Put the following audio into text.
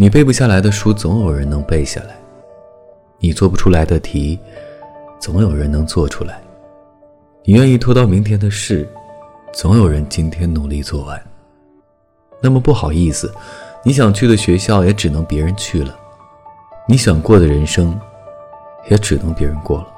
你背不下来的书总有人能背下来你做不出来的题总有人能做出来。你愿意拖到明天的事总有人今天努力做完。那么不好意思你想去的学校也只能别人去了你想过的人生也只能别人过了。